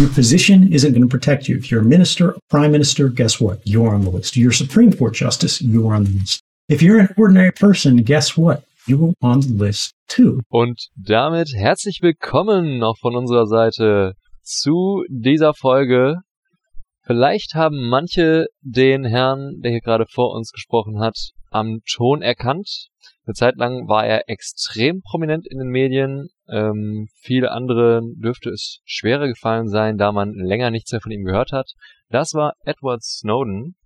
Your position isn't going to protect you. If you're a minister, a prime minister, guess what? You're on the list. You're a Supreme Court justice, you're on the list. If you're an ordinary person, guess what? You're on the list too. Und damit herzlich willkommen auch von unserer Seite zu dieser Folge. Vielleicht haben manche den Herrn, der hier gerade vor uns gesprochen hat, am Ton erkannt. Eine Zeit lang war er extrem prominent in den Medien. Ähm, viele andere dürfte es schwerer gefallen sein, da man länger nichts mehr von ihm gehört hat. Das war Edward Snowden.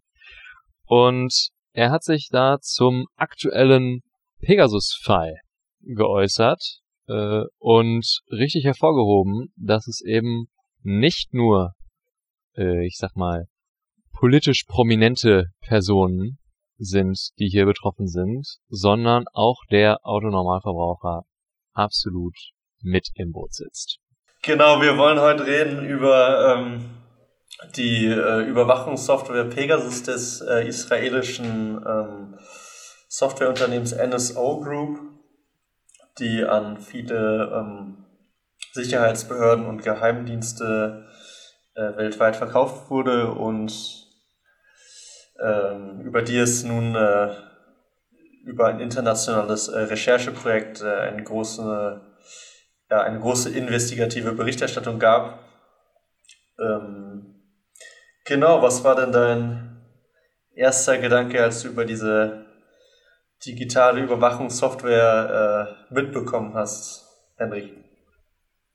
Und er hat sich da zum aktuellen Pegasus-Fall geäußert äh, und richtig hervorgehoben, dass es eben nicht nur, äh, ich sag mal, politisch prominente Personen sind, die hier betroffen sind, sondern auch der Autonormalverbraucher absolut mit im Boot sitzt. Genau, wir wollen heute reden über ähm, die äh, Überwachungssoftware Pegasus des äh, israelischen ähm, Softwareunternehmens NSO Group, die an viele ähm, Sicherheitsbehörden und Geheimdienste äh, weltweit verkauft wurde und über die es nun äh, über ein internationales äh, Rechercheprojekt äh, eine, große, ja, eine große investigative Berichterstattung gab. Ähm, genau, was war denn dein erster Gedanke, als du über diese digitale Überwachungssoftware äh, mitbekommen hast, Henrik?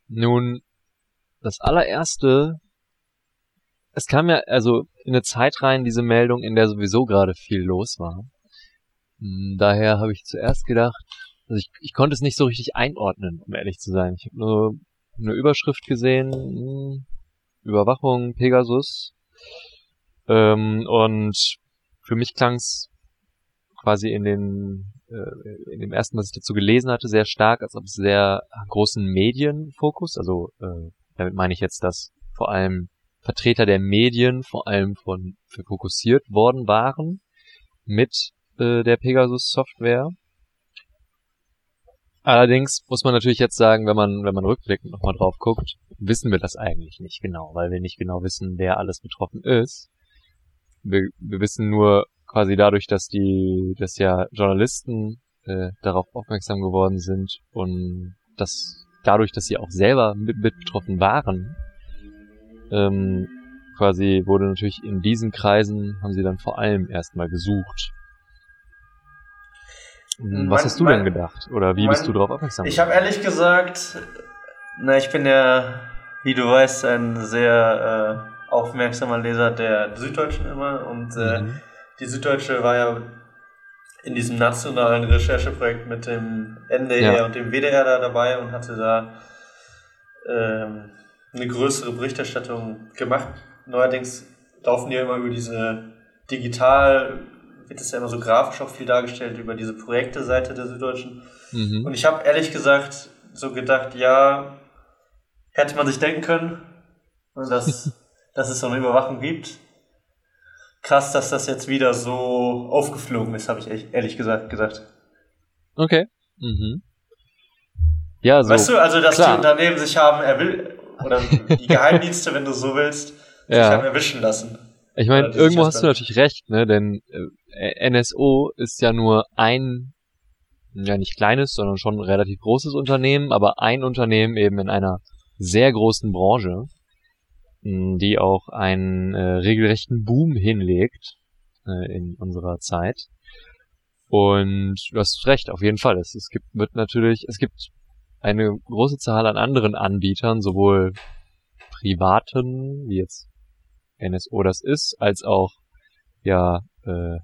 Nun, das allererste, es kam ja also in eine Zeit rein, diese Meldung, in der sowieso gerade viel los war. Hm, daher habe ich zuerst gedacht, also ich, ich konnte es nicht so richtig einordnen, um ehrlich zu sein. Ich habe nur eine Überschrift gesehen, hm, Überwachung, Pegasus. Ähm, und für mich klang es quasi in den äh, in dem ersten, was ich dazu gelesen hatte, sehr stark, als ob es sehr großen Medienfokus, also äh, damit meine ich jetzt, dass vor allem Vertreter der Medien vor allem von fokussiert worden waren mit äh, der Pegasus Software. Allerdings muss man natürlich jetzt sagen, wenn man, wenn man rückblickend nochmal drauf guckt, wissen wir das eigentlich nicht genau, weil wir nicht genau wissen, wer alles betroffen ist. Wir, wir wissen nur quasi dadurch, dass die, dass ja Journalisten äh, darauf aufmerksam geworden sind und dass dadurch, dass sie auch selber mit, mit betroffen waren, ähm, quasi wurde natürlich in diesen Kreisen haben sie dann vor allem erstmal gesucht. Hm, was mein, hast du mein, denn gedacht? Oder wie mein, bist du darauf aufmerksam Ich habe ehrlich gesagt, na, ich bin ja, wie du weißt, ein sehr äh, aufmerksamer Leser der Süddeutschen immer und äh, mhm. die Süddeutsche war ja in diesem nationalen Rechercheprojekt mit dem NDR ja. und dem WDR da dabei und hatte da ähm, eine größere Berichterstattung gemacht. Neuerdings laufen die ja immer über diese digital wird es ja immer so grafisch auch viel dargestellt über diese Projekte-Seite der Süddeutschen. Mhm. Und ich habe ehrlich gesagt so gedacht, ja, hätte man sich denken können, dass, dass es so eine Überwachung gibt. Krass, dass das jetzt wieder so aufgeflogen ist, habe ich ehrlich gesagt gesagt. Okay. Mhm. Ja, so. Weißt du, also dass klar. die Unternehmen sich haben erwil oder die Geheimdienste, wenn du so willst, sich ja. haben erwischen lassen. Ich meine, irgendwo hast du natürlich recht, ne? Denn äh, NSO ist ja nur ein, ja nicht kleines, sondern schon ein relativ großes Unternehmen, aber ein Unternehmen eben in einer sehr großen Branche, die auch einen äh, regelrechten Boom hinlegt äh, in unserer Zeit. Und du hast recht, auf jeden Fall. Es, es gibt wird natürlich, es gibt eine große Zahl an anderen Anbietern, sowohl privaten, wie jetzt NSO das ist, als auch ja, äh,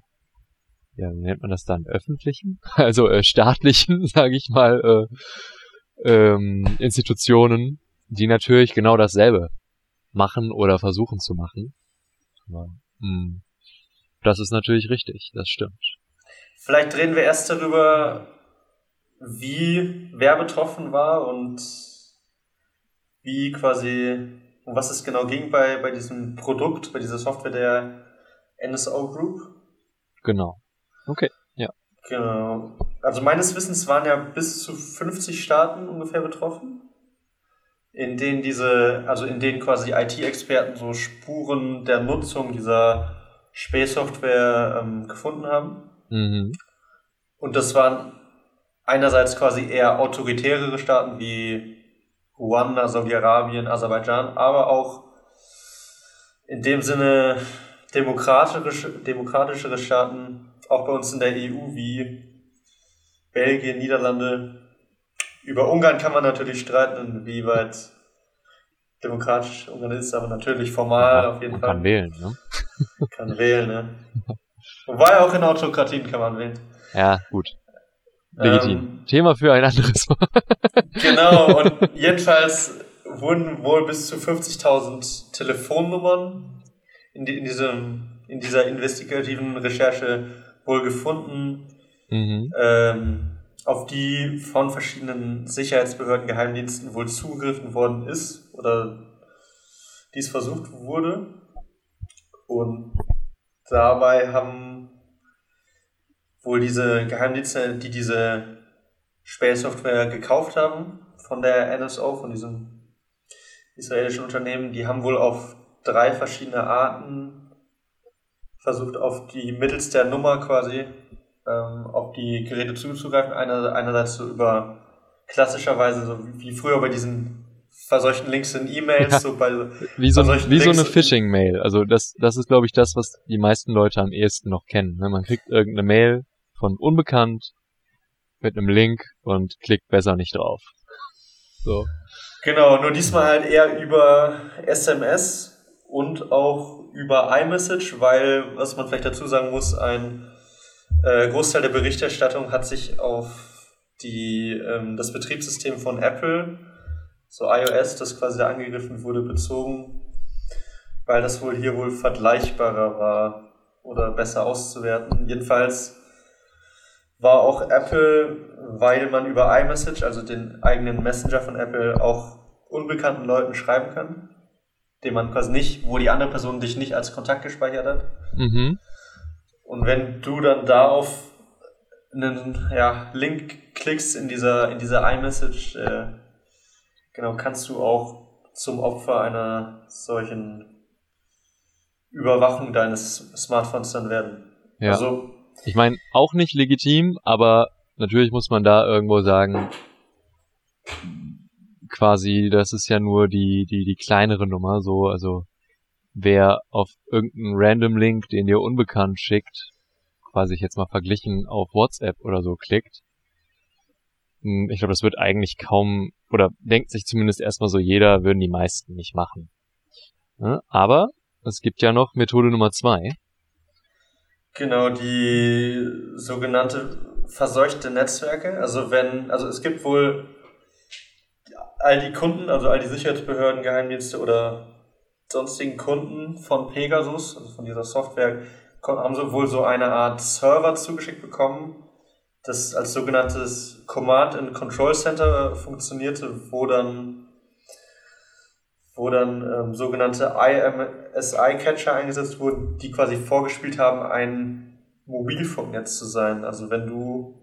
ja, wie nennt man das dann, öffentlichen, also äh, staatlichen, sage ich mal, äh, ähm, Institutionen, die natürlich genau dasselbe machen oder versuchen zu machen. Aber, mh, hm, das ist natürlich richtig, das stimmt. Vielleicht reden wir erst darüber, wie wer betroffen war und wie quasi, um was es genau ging bei, bei diesem Produkt, bei dieser Software der NSO Group. Genau. Okay, ja. Genau. Also meines Wissens waren ja bis zu 50 Staaten ungefähr betroffen. in denen diese, also in denen quasi IT-Experten so Spuren der Nutzung dieser Space-Software ähm, gefunden haben. Mhm. Und das waren einerseits quasi eher autoritärere Staaten wie Ruanda, Saudi-Arabien, Aserbaidschan, aber auch in dem Sinne demokratische, demokratischere Staaten, auch bei uns in der EU wie Belgien, Niederlande. Über Ungarn kann man natürlich streiten, inwieweit demokratisch Ungarn ist, aber natürlich formal ja, auf jeden Fall. Kann wählen, ne? Kann wählen, ne? Wobei auch in Autokratien kann man wählen. Ja, gut. Legitim. Ähm, Thema für ein anderes Mal. genau, und jedenfalls wurden wohl bis zu 50.000 Telefonnummern in, die, in, diesem, in dieser investigativen Recherche wohl gefunden, mhm. ähm, auf die von verschiedenen Sicherheitsbehörden, Geheimdiensten wohl zugegriffen worden ist oder dies versucht wurde. Und dabei haben wohl diese Geheimdienste, die diese Space-Software gekauft haben von der NSO, von diesem israelischen Unternehmen, die haben wohl auf drei verschiedene Arten versucht, auf die mittels der Nummer quasi ähm, auf die Geräte zuzugreifen. Einer, einerseits so über klassischerweise so wie früher bei diesen verseuchten Links in E-Mails, ja, so bei wie so, wie so eine Phishing-Mail. Also das, das ist, glaube ich, das, was die meisten Leute am ehesten noch kennen. Ne? Man kriegt irgendeine Mail von unbekannt mit einem Link und klickt besser nicht drauf. So. Genau, nur diesmal halt eher über SMS und auch über iMessage, weil, was man vielleicht dazu sagen muss, ein äh, Großteil der Berichterstattung hat sich auf die, ähm, das Betriebssystem von Apple, so iOS, das quasi da angegriffen wurde, bezogen, weil das wohl hier wohl vergleichbarer war oder besser auszuwerten. Jedenfalls war auch Apple, weil man über iMessage, also den eigenen Messenger von Apple, auch unbekannten Leuten schreiben kann, den man quasi nicht, wo die andere Person dich nicht als Kontakt gespeichert hat. Mhm. Und wenn du dann da auf einen ja, Link klickst in dieser, in dieser iMessage, äh, genau, kannst du auch zum Opfer einer solchen Überwachung deines Smartphones dann werden. Ja. Also ich meine, auch nicht legitim, aber natürlich muss man da irgendwo sagen, quasi, das ist ja nur die, die, die kleinere Nummer, so, also wer auf irgendeinen random Link, den dir unbekannt schickt, quasi jetzt mal verglichen auf WhatsApp oder so klickt, hm, ich glaube, das wird eigentlich kaum, oder denkt sich zumindest erstmal so jeder, würden die meisten nicht machen. Aber es gibt ja noch Methode Nummer zwei. Genau, die sogenannte verseuchte Netzwerke. Also wenn, also es gibt wohl all die Kunden, also all die Sicherheitsbehörden, Geheimdienste oder sonstigen Kunden von Pegasus, also von dieser Software, haben sie wohl so eine Art Server zugeschickt bekommen, das als sogenanntes Command and Control Center funktionierte, wo dann wo dann ähm, sogenannte IMSI-Catcher eingesetzt wurden, die quasi vorgespielt haben, ein Mobilfunknetz zu sein. Also wenn du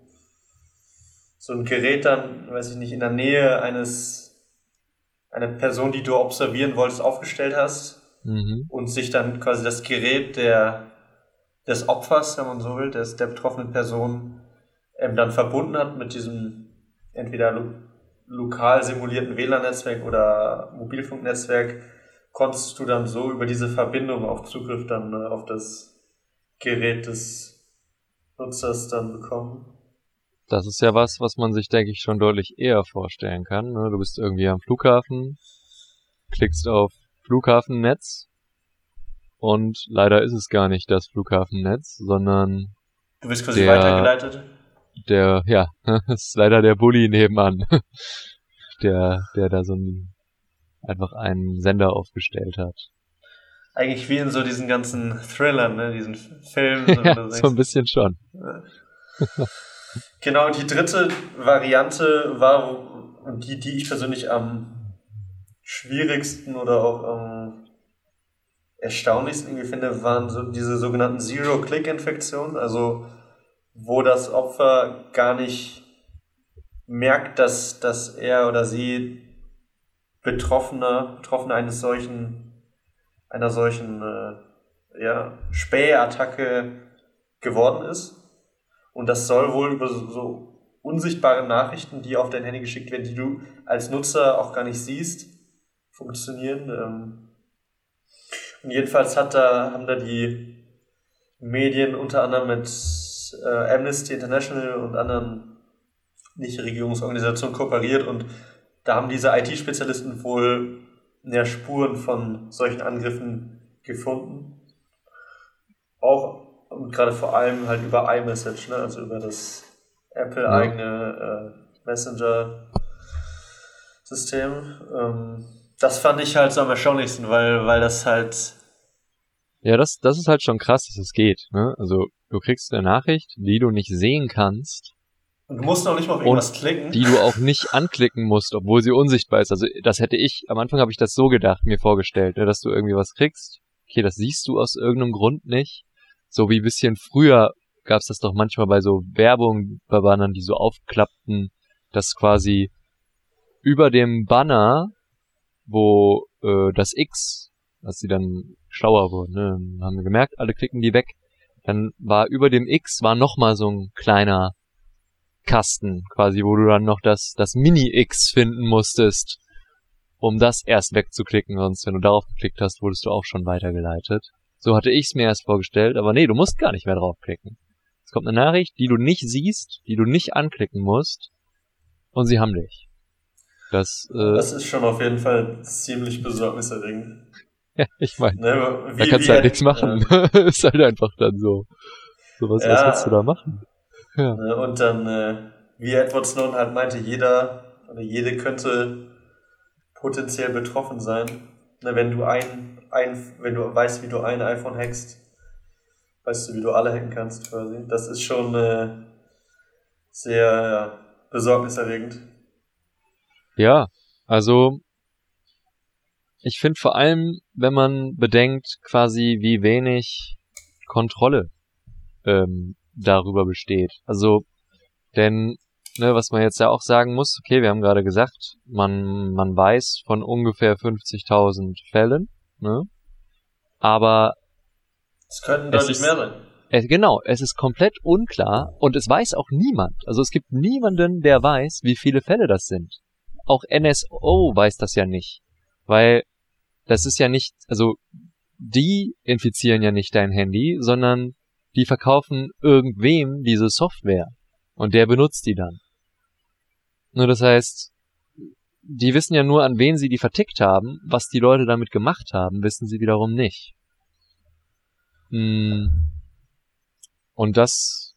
so ein Gerät dann, weiß ich nicht, in der Nähe eines, einer Person, die du observieren wolltest, aufgestellt hast mhm. und sich dann quasi das Gerät der, des Opfers, wenn man so will, des, der betroffenen Person, ähm, dann verbunden hat mit diesem entweder lokal simulierten WLAN-Netzwerk oder Mobilfunknetzwerk konntest du dann so über diese Verbindung auch Zugriff dann äh, auf das Gerät des Nutzers dann bekommen. Das ist ja was, was man sich, denke ich, schon deutlich eher vorstellen kann. Ne? Du bist irgendwie am Flughafen, klickst auf Flughafennetz und leider ist es gar nicht das Flughafennetz, sondern Du bist quasi der, weitergeleitet? Der, ja, ist leider der Bully nebenan, der, der da so ein, einfach einen Sender aufgestellt hat. Eigentlich wie in so diesen ganzen Thrillern, ne, diesen Filmen. ja, so ein bisschen schon. genau, die dritte Variante war, die, die ich persönlich am schwierigsten oder auch am erstaunlichsten irgendwie finde, waren so diese sogenannten Zero-Click-Infektionen, also wo das Opfer gar nicht merkt, dass, dass er oder sie Betroffener, Betroffener eines solchen, einer solchen äh, ja, Spähattacke geworden ist. Und das soll wohl über so, unsichtbare Nachrichten, die auf dein Handy geschickt werden, die du als Nutzer auch gar nicht siehst, funktionieren. Ähm. Und jedenfalls hat da, haben da die Medien unter anderem mit äh, Amnesty International und anderen Nichtregierungsorganisationen kooperiert und da haben diese IT-Spezialisten wohl mehr Spuren von solchen Angriffen gefunden. Auch und gerade vor allem halt über iMessage, ne? also über das Apple-eigene äh, Messenger-System. Ähm, das fand ich halt so am erstaunlichsten, weil, weil das halt. Ja, das, das ist halt schon krass, dass es geht. Ne? Also du kriegst eine Nachricht, die du nicht sehen kannst. Und du musst noch nicht mal auf irgendwas klicken. Die du auch nicht anklicken musst, obwohl sie unsichtbar ist. Also das hätte ich, am Anfang habe ich das so gedacht, mir vorgestellt, ne, dass du irgendwie was kriegst. Okay, das siehst du aus irgendeinem Grund nicht. So wie bisschen früher gab's das doch manchmal bei so Werbung bei Bannern, die so aufklappten, dass quasi über dem Banner, wo äh, das X, als sie dann schlauer wurden, ne, haben wir gemerkt, alle klicken die weg, dann war über dem X war noch mal so ein kleiner Kasten, quasi, wo du dann noch das, das Mini-X finden musstest, um das erst wegzuklicken, sonst wenn du darauf geklickt hast, wurdest du auch schon weitergeleitet. So hatte ich's mir erst vorgestellt, aber nee, du musst gar nicht mehr draufklicken. Es kommt eine Nachricht, die du nicht siehst, die du nicht anklicken musst, und sie haben dich. Das, äh, das ist schon auf jeden Fall ziemlich besorgniserregend. Ja, ich meine, ne, da kannst du halt nichts machen. Ja. ist halt einfach dann so. So was, ja. was willst du da machen? Ja. Ne, und dann, äh, wie Edward Snowden halt meinte, jeder oder jede könnte potenziell betroffen sein. Ne, wenn du ein, ein, wenn du weißt, wie du ein iPhone hackst, weißt du, wie du alle hacken kannst quasi. Das ist schon äh, sehr ja, besorgniserregend. Ja, also ich finde vor allem, wenn man bedenkt, quasi wie wenig Kontrolle ähm, darüber besteht. Also, denn, ne, was man jetzt ja auch sagen muss, okay, wir haben gerade gesagt, man, man weiß von ungefähr 50.000 Fällen, ne? Aber es könnten deutlich mehr sein. Es, genau, es ist komplett unklar und es weiß auch niemand. Also es gibt niemanden, der weiß, wie viele Fälle das sind. Auch NSO weiß das ja nicht, weil das ist ja nicht, also die infizieren ja nicht dein Handy, sondern die verkaufen irgendwem diese Software und der benutzt die dann. Nur das heißt, die wissen ja nur, an wen sie die vertickt haben, was die Leute damit gemacht haben, wissen sie wiederum nicht. Hm. Und das,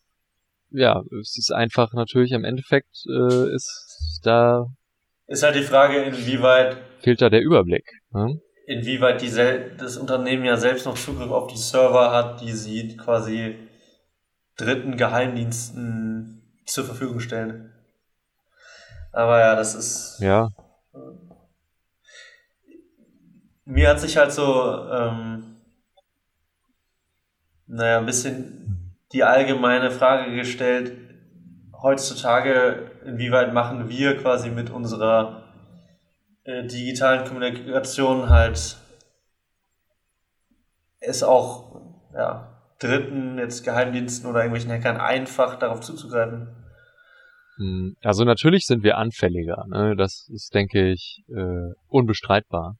ja, es ist einfach natürlich im Endeffekt äh, ist da ist halt die Frage, inwieweit fehlt da der Überblick. Ne? Inwieweit die das Unternehmen ja selbst noch Zugriff auf die Server hat, die sie quasi dritten Geheimdiensten zur Verfügung stellen. Aber ja, das ist. Ja. Mir hat sich halt so, ähm, naja, ein bisschen die allgemeine Frage gestellt, heutzutage, inwieweit machen wir quasi mit unserer äh, digitalen Kommunikation halt es auch ja, Dritten, jetzt Geheimdiensten oder irgendwelchen Hackern einfach darauf zuzugreifen. Hm, also natürlich sind wir anfälliger, ne? das ist, denke ich, äh, unbestreitbar.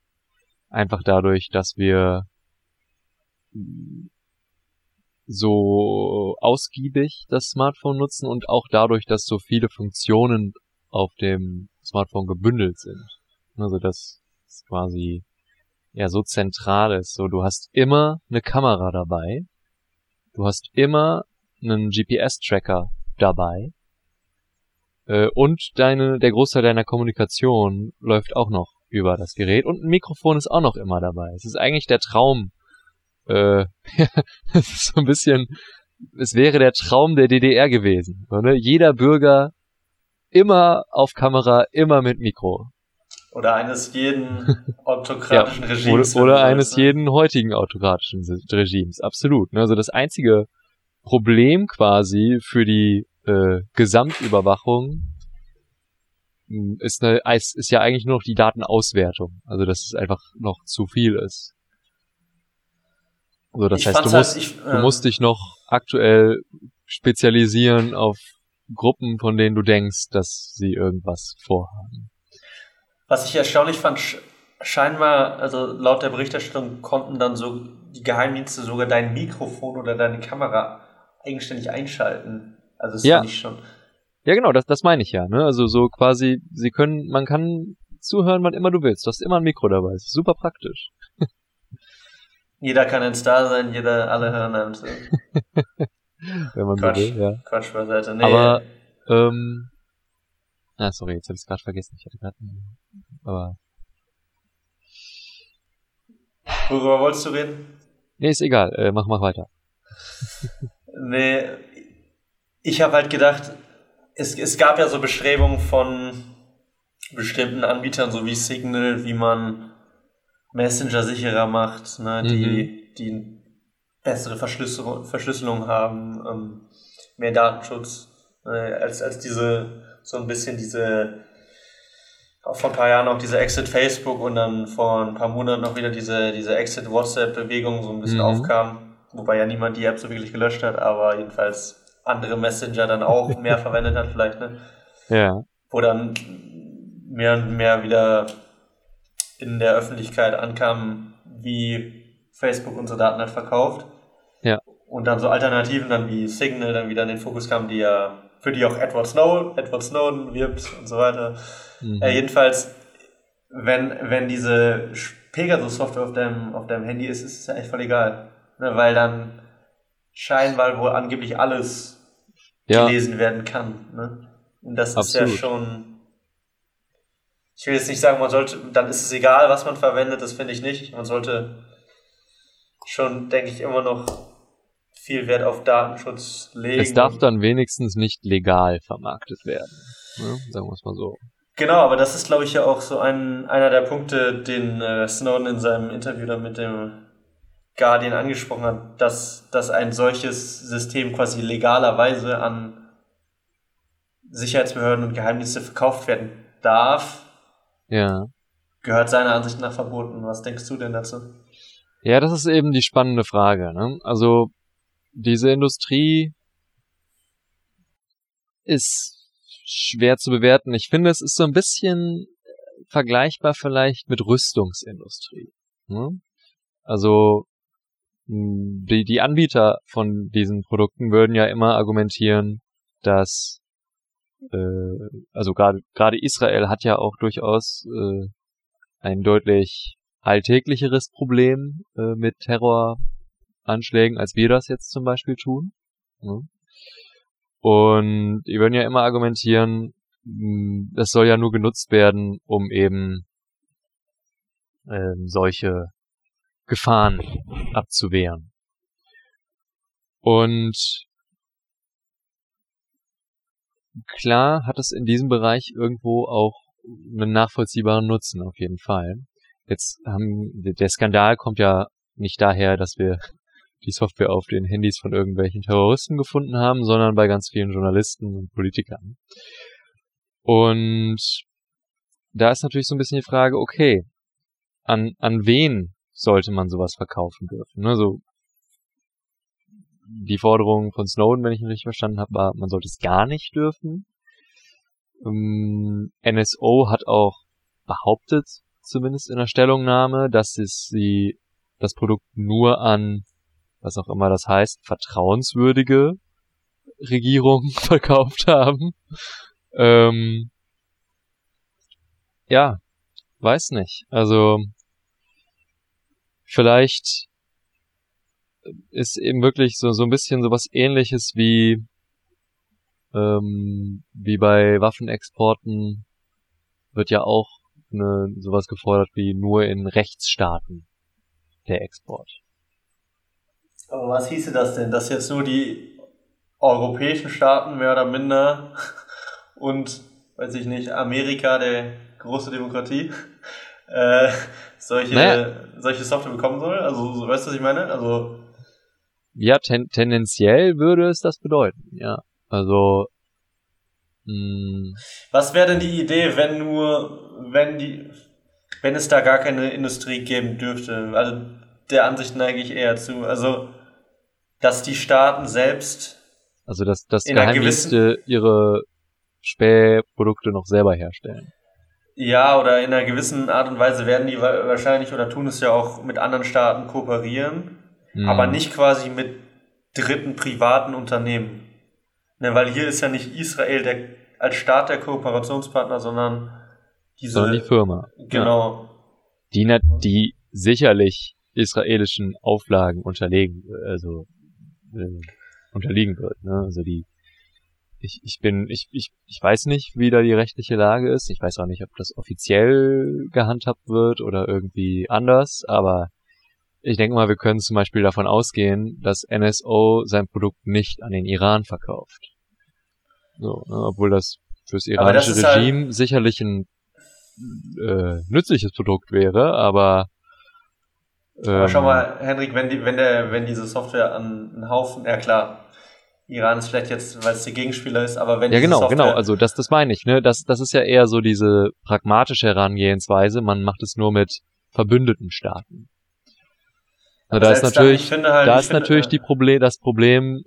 Einfach dadurch, dass wir so ausgiebig das Smartphone nutzen und auch dadurch, dass so viele Funktionen auf dem Smartphone gebündelt sind. Also das ist quasi ja so zentral ist. So, du hast immer eine Kamera dabei. Du hast immer einen GPS-Tracker dabei. Äh, und deine, der Großteil deiner Kommunikation läuft auch noch über das Gerät und ein Mikrofon ist auch noch immer dabei. Es ist eigentlich der Traum. Äh, es ist so ein bisschen, es wäre der Traum der DDR gewesen. So, ne? Jeder Bürger immer auf Kamera, immer mit Mikro. Oder eines jeden autokratischen ja, Regimes. Oder, oder eines ne? jeden heutigen autokratischen Regimes, absolut. Ne? Also das einzige Problem quasi für die äh, Gesamtüberwachung hm, ist, eine, ist ja eigentlich nur noch die Datenauswertung. Also dass es einfach noch zu viel ist. Also das ich heißt, du musst, halt, ich, äh, du musst dich noch aktuell spezialisieren auf Gruppen, von denen du denkst, dass sie irgendwas vorhaben. Was ich erstaunlich fand, scheinbar, also laut der Berichterstattung konnten dann so die Geheimdienste sogar dein Mikrofon oder deine Kamera eigenständig einschalten. Also das ja. finde ich schon. Ja, genau, das, das meine ich ja. Ne? Also so quasi, sie können, man kann zuhören, wann immer du willst. Du hast immer ein Mikro dabei. Das ist super praktisch. Jeder kann ein Star sein, jeder, alle hören einem zu. Wenn man Quatsch, so will, ja. Quatsch beiseite. Nee. Aber, ähm, ah, sorry, jetzt habe ich es gerade vergessen. Ich hatte gerade, aber. Worüber wolltest du reden? Nee, ist egal. Äh, mach, mach weiter. nee, ich habe halt gedacht, es, es gab ja so Bestrebungen von bestimmten Anbietern, so wie Signal, wie man Messenger sicherer macht, ne, mhm. die, die bessere Verschlüsselung, Verschlüsselung haben, ähm, mehr Datenschutz, äh, als, als diese, so ein bisschen diese, auch vor ein paar Jahren auch diese Exit Facebook und dann vor ein paar Monaten noch wieder diese, diese Exit WhatsApp-Bewegung so ein bisschen mhm. aufkam, wobei ja niemand die App so wirklich gelöscht hat, aber jedenfalls andere Messenger dann auch mehr verwendet hat vielleicht, ne? Ja. Wo dann mehr und mehr wieder in der Öffentlichkeit ankam, wie Facebook unsere Daten hat verkauft. Ja. Und dann so Alternativen dann wie Signal dann wieder in den Fokus kamen, die ja, für die auch Edward Snowden, Edward Snowden wirbt und so weiter. Mhm. Äh, jedenfalls, wenn, wenn diese Pegasus-Software auf deinem, auf deinem Handy ist, ist es ja echt voll egal. Ne, weil dann scheinbar wohl angeblich alles ja. gelesen werden kann. Ne? Und das Absolut. ist ja schon ich will jetzt nicht sagen, man sollte, dann ist es egal, was man verwendet, das finde ich nicht. Man sollte schon, denke ich, immer noch viel Wert auf Datenschutz legen. Es darf dann wenigstens nicht legal vermarktet werden. Ne? Sagen wir es mal so. Genau, aber das ist, glaube ich, ja auch so ein, einer der Punkte, den äh, Snowden in seinem Interview dann mit dem Guardian angesprochen hat, dass, dass ein solches System quasi legalerweise an Sicherheitsbehörden und Geheimdienste verkauft werden darf, ja. Gehört seiner Ansicht nach verboten. Was denkst du denn dazu? Ja, das ist eben die spannende Frage. Ne? Also diese Industrie ist schwer zu bewerten. Ich finde, es ist so ein bisschen vergleichbar vielleicht mit Rüstungsindustrie. Ne? Also die, die Anbieter von diesen Produkten würden ja immer argumentieren, dass äh, also gerade gerade Israel hat ja auch durchaus äh, ein deutlich alltäglicheres Problem äh, mit Terroranschlägen, als wir das jetzt zum Beispiel tun. Ja. Und die würden ja immer argumentieren, das soll ja nur genutzt werden, um eben ähm, solche Gefahren abzuwehren. Und klar hat es in diesem Bereich irgendwo auch einen nachvollziehbaren Nutzen auf jeden Fall. Jetzt haben der Skandal kommt ja nicht daher, dass wir die Software auf den Handys von irgendwelchen Terroristen gefunden haben, sondern bei ganz vielen Journalisten und Politikern. Und da ist natürlich so ein bisschen die Frage, okay, an, an wen sollte man sowas verkaufen dürfen? Ne? So die Forderung von Snowden, wenn ich ihn richtig verstanden habe, war, man sollte es gar nicht dürfen. Ähm, NSO hat auch behauptet, zumindest in der Stellungnahme, dass es sie das Produkt nur an, was auch immer das heißt, vertrauenswürdige Regierungen verkauft haben. Ähm, ja, weiß nicht. Also vielleicht ist eben wirklich so, so ein bisschen sowas ähnliches wie, ähm, wie bei Waffenexporten wird ja auch ne, sowas gefordert wie nur in Rechtsstaaten der Export. Aber was hieße das denn? Dass jetzt nur die europäischen Staaten mehr oder minder und, weiß ich nicht, Amerika, der große Demokratie, äh, solche, naja. solche Software bekommen soll? Also, so, weißt du, was ich meine? Also, ja, ten tendenziell würde es das bedeuten, ja. Also Hm. Was wäre denn die Idee, wenn nur, wenn die, wenn es da gar keine Industrie geben dürfte? Also der Ansicht neige ich eher zu. Also, dass die Staaten selbst. Also dass, dass Geheimdienste ihre Spähprodukte noch selber herstellen. Ja, oder in einer gewissen Art und Weise werden die wahrscheinlich oder tun es ja auch mit anderen Staaten kooperieren, hm. aber nicht quasi mit dritten privaten Unternehmen. Ne, weil hier ist ja nicht Israel der, als Staat der Kooperationspartner, sondern diese. Sondern die Firma. Genau. Ja. Die, die sicherlich israelischen Auflagen unterlegen, also äh, unterliegen wird. Ne? Also die ich, ich bin, ich, ich, ich weiß nicht, wie da die rechtliche Lage ist. Ich weiß auch nicht, ob das offiziell gehandhabt wird oder irgendwie anders, aber ich denke mal, wir können zum Beispiel davon ausgehen, dass NSO sein Produkt nicht an den Iran verkauft. So, ne, obwohl das fürs iranische das halt Regime halt sicherlich ein äh, nützliches Produkt wäre, aber aber schau ähm, mal, Henrik, wenn die, wenn der, wenn diese Software an einen Haufen, ja klar, Iran ist vielleicht jetzt, weil es der Gegenspieler ist, aber wenn Ja, genau, Software genau, also das, das meine ich, ne? Das, das ist ja eher so diese pragmatische Herangehensweise, man macht es nur mit verbündeten Staaten. Na, da ist natürlich, dann, halt, da ist finde, natürlich die Problem, das Problem,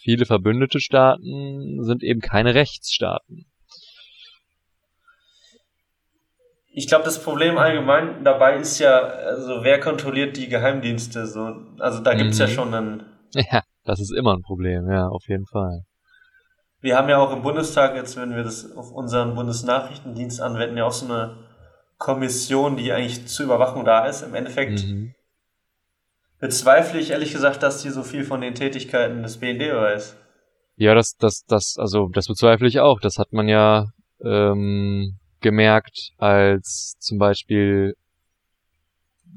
viele verbündete Staaten sind eben keine Rechtsstaaten. Ich glaube, das Problem allgemein dabei ist ja, also wer kontrolliert die Geheimdienste so? Also da gibt's mhm. ja schon einen. Ja. Das ist immer ein Problem, ja, auf jeden Fall. Wir haben ja auch im Bundestag, jetzt wenn wir das auf unseren Bundesnachrichtendienst anwenden, ja auch so eine Kommission, die eigentlich zur Überwachung da ist. Im Endeffekt mhm. bezweifle ich ehrlich gesagt, dass die so viel von den Tätigkeiten des BND weiß. Ja, das, das, das, also das bezweifle ich auch. Das hat man ja ähm, gemerkt, als zum Beispiel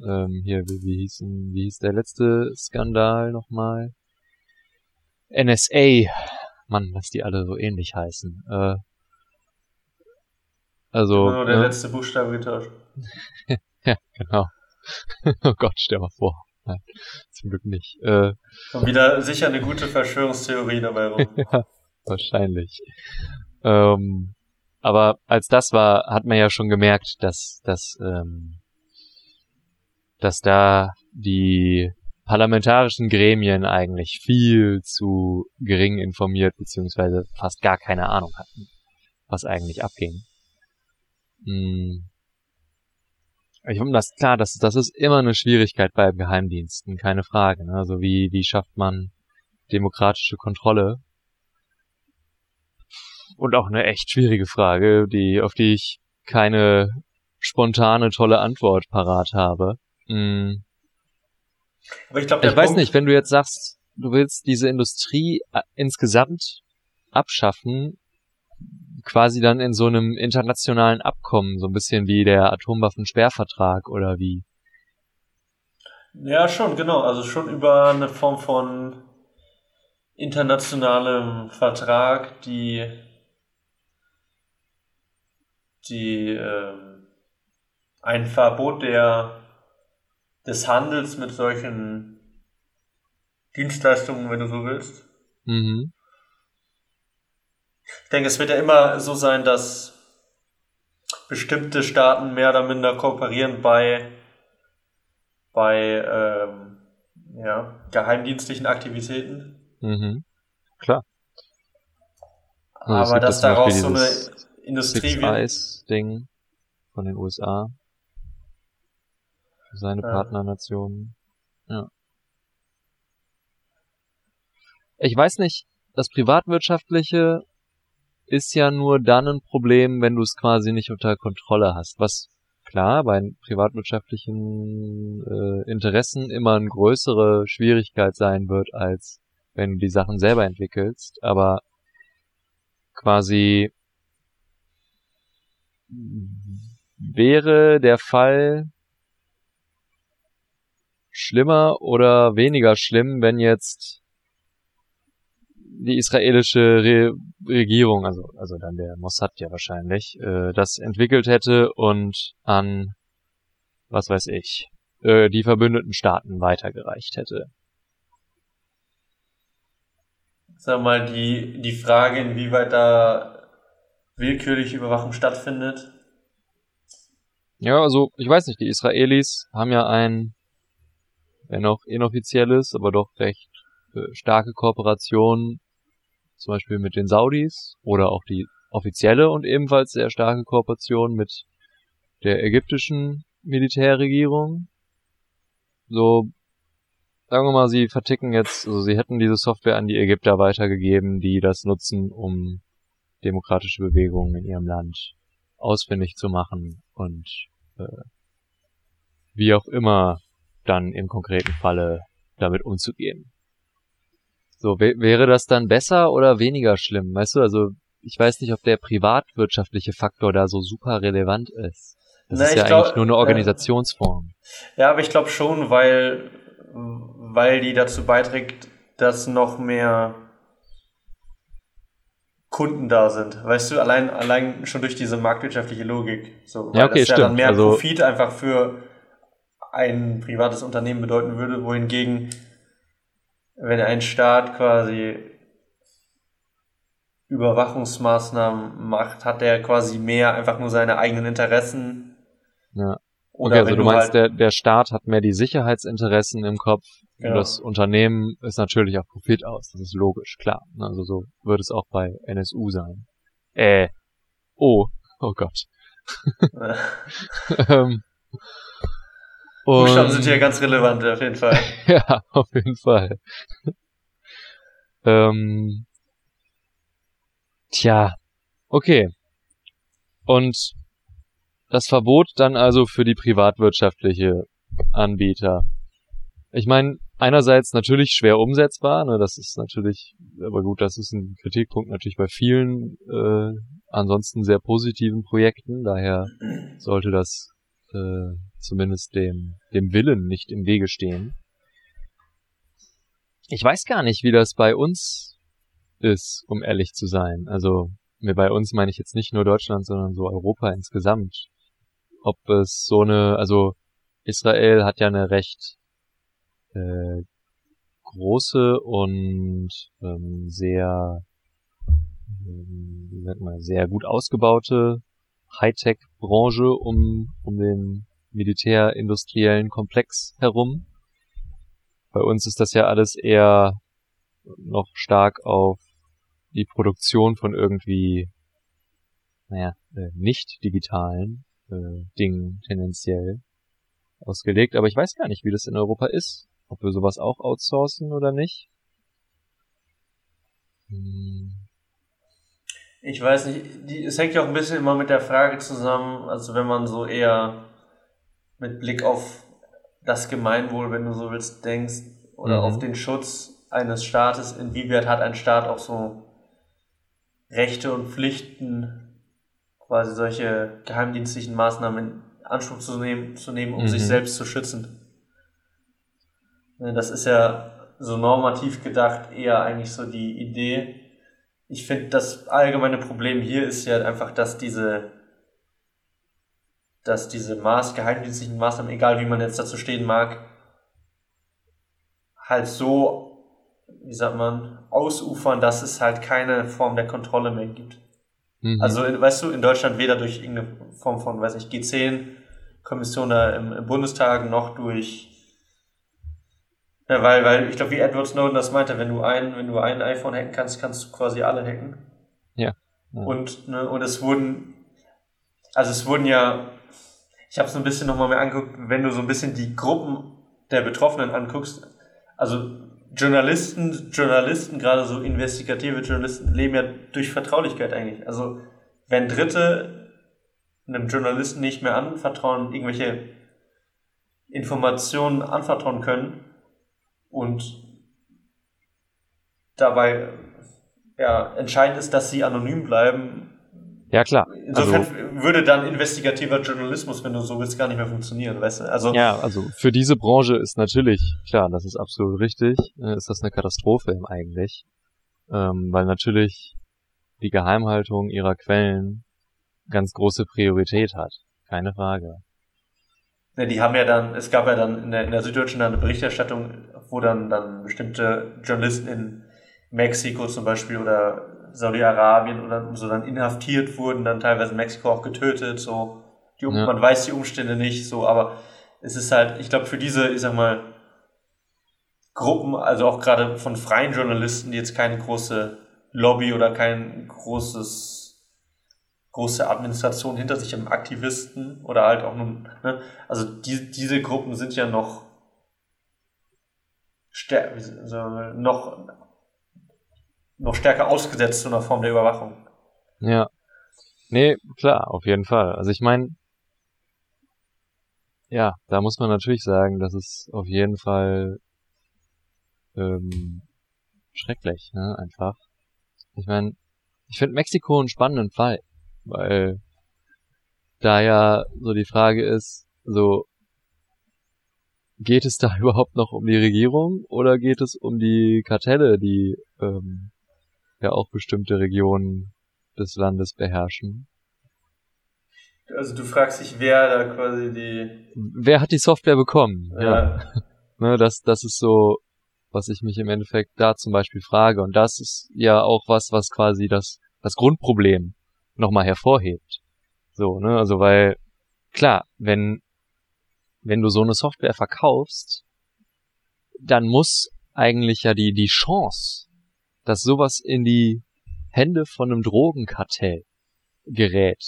ähm, hier, wie, wie, hieß, wie hieß der letzte Skandal nochmal? NSA. Mann, dass die alle so ähnlich heißen. Äh, also. Nur der ne? letzte Buchstabe getauscht. ja, genau. oh Gott, stell mal vor. Nein, zum Glück nicht. Äh, Und wieder sicher eine gute Verschwörungstheorie dabei rum. ja, wahrscheinlich. Ähm, aber als das war, hat man ja schon gemerkt, dass, dass, ähm, dass da die parlamentarischen Gremien eigentlich viel zu gering informiert beziehungsweise fast gar keine Ahnung hatten, was eigentlich abging. Hm. Ich finde das klar, das, das ist immer eine Schwierigkeit bei Geheimdiensten, keine Frage. Ne? Also wie, wie schafft man demokratische Kontrolle? Und auch eine echt schwierige Frage, die, auf die ich keine spontane, tolle Antwort parat habe. Hm. Aber ich glaube, ich weiß nicht, wenn du jetzt sagst, du willst diese Industrie äh, insgesamt abschaffen, quasi dann in so einem internationalen Abkommen, so ein bisschen wie der Atomwaffensperrvertrag oder wie? Ja, schon, genau. Also schon über eine Form von internationalem Vertrag, die die äh, ein Verbot der des Handels mit solchen Dienstleistungen, wenn du so willst. Mhm. Ich denke, es wird ja immer so sein, dass bestimmte Staaten mehr oder minder kooperieren bei, bei ähm, ja, geheimdienstlichen Aktivitäten. Mhm. Klar. Also Aber dass daraus so eine Industrie wird. Ding von den USA für seine ja. Partnernationen. Ja. Ich weiß nicht, das Privatwirtschaftliche ist ja nur dann ein Problem, wenn du es quasi nicht unter Kontrolle hast. Was klar bei privatwirtschaftlichen äh, Interessen immer eine größere Schwierigkeit sein wird, als wenn du die Sachen selber entwickelst. Aber quasi wäre der Fall, schlimmer oder weniger schlimm, wenn jetzt die israelische Re Regierung, also, also dann der Mossad ja wahrscheinlich, äh, das entwickelt hätte und an, was weiß ich, äh, die verbündeten Staaten weitergereicht hätte. Sag mal, die, die Frage, inwieweit da willkürliche Überwachung stattfindet. Ja, also ich weiß nicht, die Israelis haben ja ein, wenn auch inoffizielles, aber doch recht äh, starke Kooperation, zum Beispiel mit den Saudis oder auch die offizielle und ebenfalls sehr starke Kooperation mit der ägyptischen Militärregierung. So, sagen wir mal, sie verticken jetzt, also sie hätten diese Software an die Ägypter weitergegeben, die das nutzen, um demokratische Bewegungen in ihrem Land ausfindig zu machen und äh, wie auch immer dann im konkreten Falle damit umzugehen. So, wäre das dann besser oder weniger schlimm? Weißt du, also ich weiß nicht, ob der privatwirtschaftliche Faktor da so super relevant ist. Das Na, ist ja glaub, eigentlich nur eine Organisationsform. Ja, aber ich glaube schon, weil, weil die dazu beiträgt, dass noch mehr Kunden da sind. Weißt du, allein, allein schon durch diese marktwirtschaftliche Logik. So, ja, okay, das stimmt. ja dann mehr also, Profit einfach für ein privates Unternehmen bedeuten würde, wohingegen, wenn ein Staat quasi Überwachungsmaßnahmen macht, hat er quasi mehr einfach nur seine eigenen Interessen. Ja. Okay, also du meinst, halt der, der Staat hat mehr die Sicherheitsinteressen im Kopf ja. und das Unternehmen ist natürlich auf Profit aus. Das ist logisch, klar. Also so würde es auch bei NSU sein. Äh. Oh. Oh Gott. ähm, Buchstaben sind hier ganz relevant, auf jeden Fall. ja, auf jeden Fall. ähm, Tja, okay. Und das Verbot dann also für die privatwirtschaftliche Anbieter. Ich meine, einerseits natürlich schwer umsetzbar, ne, das ist natürlich, aber gut, das ist ein Kritikpunkt natürlich bei vielen äh, ansonsten sehr positiven Projekten, daher sollte das äh, zumindest dem, dem Willen nicht im Wege stehen. Ich weiß gar nicht, wie das bei uns ist, um ehrlich zu sein. Also bei uns meine ich jetzt nicht nur Deutschland, sondern so Europa insgesamt. Ob es so eine, also Israel hat ja eine recht äh, große und ähm, sehr, ähm, wie sagt man, sehr gut ausgebaute Hightech-Branche um, um den militärindustriellen Komplex herum. Bei uns ist das ja alles eher noch stark auf die Produktion von irgendwie, naja, äh, nicht digitalen äh, Dingen tendenziell ausgelegt. Aber ich weiß gar nicht, wie das in Europa ist. Ob wir sowas auch outsourcen oder nicht. Hm. Ich weiß nicht, die, es hängt ja auch ein bisschen immer mit der Frage zusammen, also wenn man so eher mit Blick auf das Gemeinwohl, wenn du so willst, denkst, oder mhm. auf den Schutz eines Staates, inwieweit hat ein Staat auch so Rechte und Pflichten, quasi solche geheimdienstlichen Maßnahmen in Anspruch zu nehmen, zu nehmen um mhm. sich selbst zu schützen. Das ist ja so normativ gedacht eher eigentlich so die Idee. Ich finde, das allgemeine Problem hier ist ja einfach, dass diese, dass diese Maß, geheimdienstlichen Maßnahmen, egal wie man jetzt dazu stehen mag, halt so wie sagt man, ausufern, dass es halt keine Form der Kontrolle mehr gibt. Mhm. Also, weißt du, in Deutschland weder durch irgendeine Form von, weiß ich, G10-Kommission im, im, Bundestag noch durch, ja, weil, weil ich glaube, wie Edward Snowden das meinte, wenn du ein, wenn du ein iPhone hacken kannst, kannst du quasi alle hacken. Ja. ja. Und, ne, und es wurden, also es wurden ja, ich habe es ein bisschen nochmal mehr angeguckt, wenn du so ein bisschen die Gruppen der Betroffenen anguckst, also Journalisten, Journalisten, gerade so investigative Journalisten, leben ja durch Vertraulichkeit eigentlich. Also wenn Dritte einem Journalisten nicht mehr anvertrauen, irgendwelche Informationen anvertrauen können und dabei ja, entscheidend ist, dass sie anonym bleiben, ja, klar. Insofern also, würde dann investigativer Journalismus, wenn du so willst, gar nicht mehr funktionieren, weißt du? Also, ja, also für diese Branche ist natürlich, klar, das ist absolut richtig, äh, ist das eine Katastrophe eigentlich. Ähm, weil natürlich die Geheimhaltung ihrer Quellen ganz große Priorität hat. Keine Frage. Ja, die haben ja dann, es gab ja dann in der, in der Süddeutschen dann eine Berichterstattung, wo dann, dann bestimmte Journalisten in Mexiko zum Beispiel oder Saudi-Arabien oder so dann inhaftiert wurden, dann teilweise in Mexiko auch getötet, so. Die, ja. Man weiß die Umstände nicht, so, aber es ist halt, ich glaube, für diese, ich sag mal, Gruppen, also auch gerade von freien Journalisten, die jetzt keine große Lobby oder kein großes, große Administration hinter sich haben, Aktivisten oder halt auch nun, ne, also die, diese Gruppen sind ja noch stär noch, noch stärker ausgesetzt zu einer Form der Überwachung. Ja. Nee, klar, auf jeden Fall. Also ich meine, ja, da muss man natürlich sagen, das ist auf jeden Fall ähm, schrecklich, ne, einfach. Ich meine, ich finde Mexiko einen spannenden Fall, weil da ja so die Frage ist, so geht es da überhaupt noch um die Regierung oder geht es um die Kartelle, die ähm, ja auch bestimmte Regionen des Landes beherrschen? Also du fragst dich, wer da quasi die. Wer hat die Software bekommen? Ja. ja. ne, das, das ist so, was ich mich im Endeffekt da zum Beispiel frage. Und das ist ja auch was, was quasi das, das Grundproblem nochmal hervorhebt. So, ne, also weil, klar, wenn, wenn du so eine Software verkaufst, dann muss eigentlich ja die, die Chance, dass sowas in die Hände von einem Drogenkartell gerät,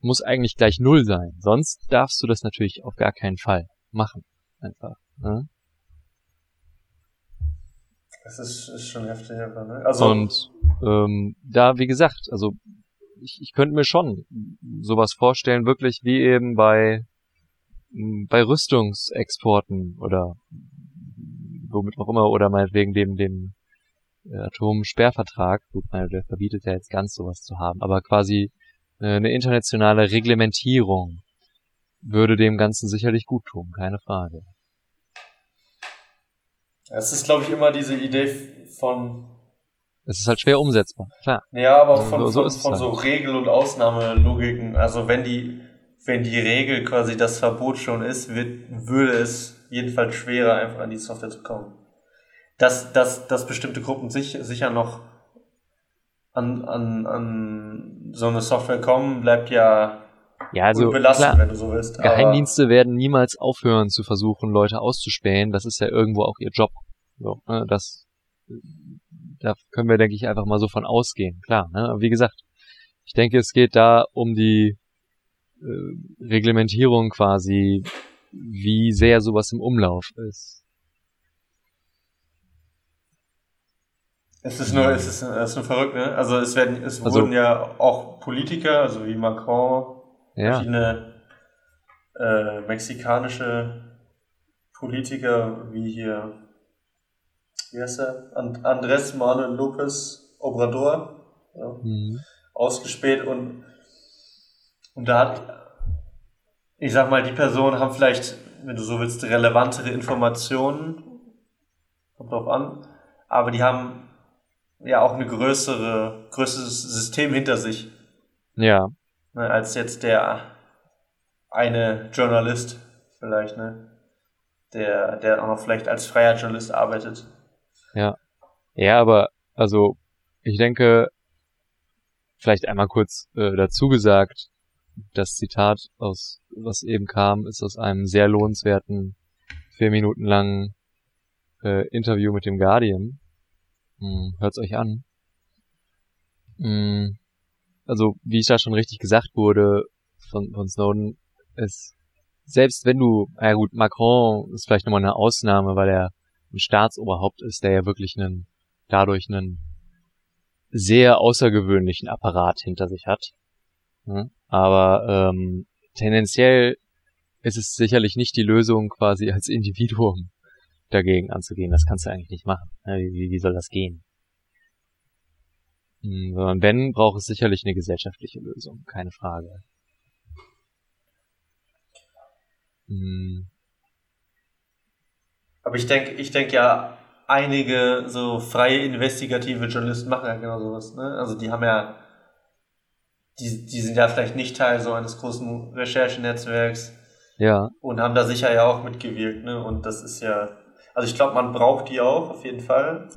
muss eigentlich gleich null sein. Sonst darfst du das natürlich auf gar keinen Fall machen. Einfach. Ne? Das ist, ist schon heftig, aber, ne? Also und ähm, da, wie gesagt, also ich, ich könnte mir schon sowas vorstellen, wirklich wie eben bei bei Rüstungsexporten oder womit auch immer oder meinetwegen dem dem äh, Atomsperrvertrag. Gut, meine, der verbietet ja jetzt ganz sowas zu haben, aber quasi äh, eine internationale Reglementierung würde dem Ganzen sicherlich gut tun, keine Frage. Es ist, glaube ich, immer diese Idee von. Es ist halt schwer umsetzbar, klar. Ja, aber von, so, so, von, von halt. so Regel- und Ausnahmelogiken. Also wenn die, wenn die Regel quasi das Verbot schon ist, wird, würde es jedenfalls schwerer, einfach an die Software zu kommen. Dass, dass, dass bestimmte Gruppen sich, sicher noch an, an, an so eine Software kommen, bleibt ja ja, also belassen, klar, wenn du so willst. Geheimdienste werden niemals aufhören zu versuchen, Leute auszuspähen. Das ist ja irgendwo auch ihr Job. So, ne? Das, da können wir, denke ich, einfach mal so von ausgehen. Klar, ne? Wie gesagt, ich denke, es geht da um die äh, Reglementierung quasi, wie sehr sowas im Umlauf ist. Es ist nur, es ist, es ist nur verrückt, ne? Also es werden, es also, wurden ja auch Politiker, also wie Macron, ja. verschiedene äh, mexikanische Politiker, wie hier, wie heißt er? And Andrés Manuel López Obrador, ja, mhm. ausgespäht und, und da hat, ich sag mal, die Personen haben vielleicht, wenn du so willst, relevantere Informationen, kommt drauf an, aber die haben ja auch eine größere, größeres System hinter sich. Ja. Ne, als jetzt der eine Journalist vielleicht, ne? Der, der auch noch vielleicht als freier Journalist arbeitet. Ja. Ja, aber also ich denke, vielleicht einmal kurz äh, dazu gesagt, das Zitat aus was eben kam, ist aus einem sehr lohnenswerten vier Minuten langen äh, Interview mit dem Guardian, hm, hört's euch an. Hm, also, wie ich da schon richtig gesagt wurde von, von Snowden, ist, selbst wenn du, ja gut, Macron ist vielleicht nochmal eine Ausnahme, weil er ein Staatsoberhaupt ist, der ja wirklich einen, dadurch einen sehr außergewöhnlichen Apparat hinter sich hat. Ja, aber ähm, tendenziell ist es sicherlich nicht die Lösung, quasi als Individuum dagegen anzugehen. Das kannst du eigentlich nicht machen. Wie, wie soll das gehen? Sondern wenn, braucht es sicherlich eine gesellschaftliche Lösung, keine Frage. Hm. Aber ich denke, ich denke ja, einige so freie investigative Journalisten machen ja genau sowas. Ne? Also die haben ja, die, die sind ja vielleicht nicht Teil so eines großen Recherchenetzwerks. Ja. Und haben da sicher ja auch mitgewirkt. Ne? Und das ist ja also ich glaube, man braucht die auch, auf jeden Fall.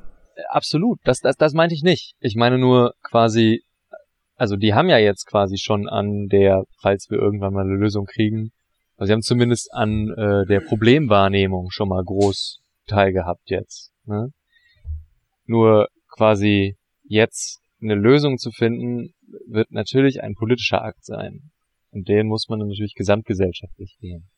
absolut. Das, das, das meinte ich nicht. Ich meine nur quasi, also die haben ja jetzt quasi schon an der, falls wir irgendwann mal eine Lösung kriegen, also sie haben zumindest an äh, der Problemwahrnehmung schon mal groß teilgehabt jetzt. Ne? Nur quasi jetzt eine Lösung zu finden, wird natürlich ein politischer Akt sein. Und den muss man natürlich gesamtgesellschaftlich gehen.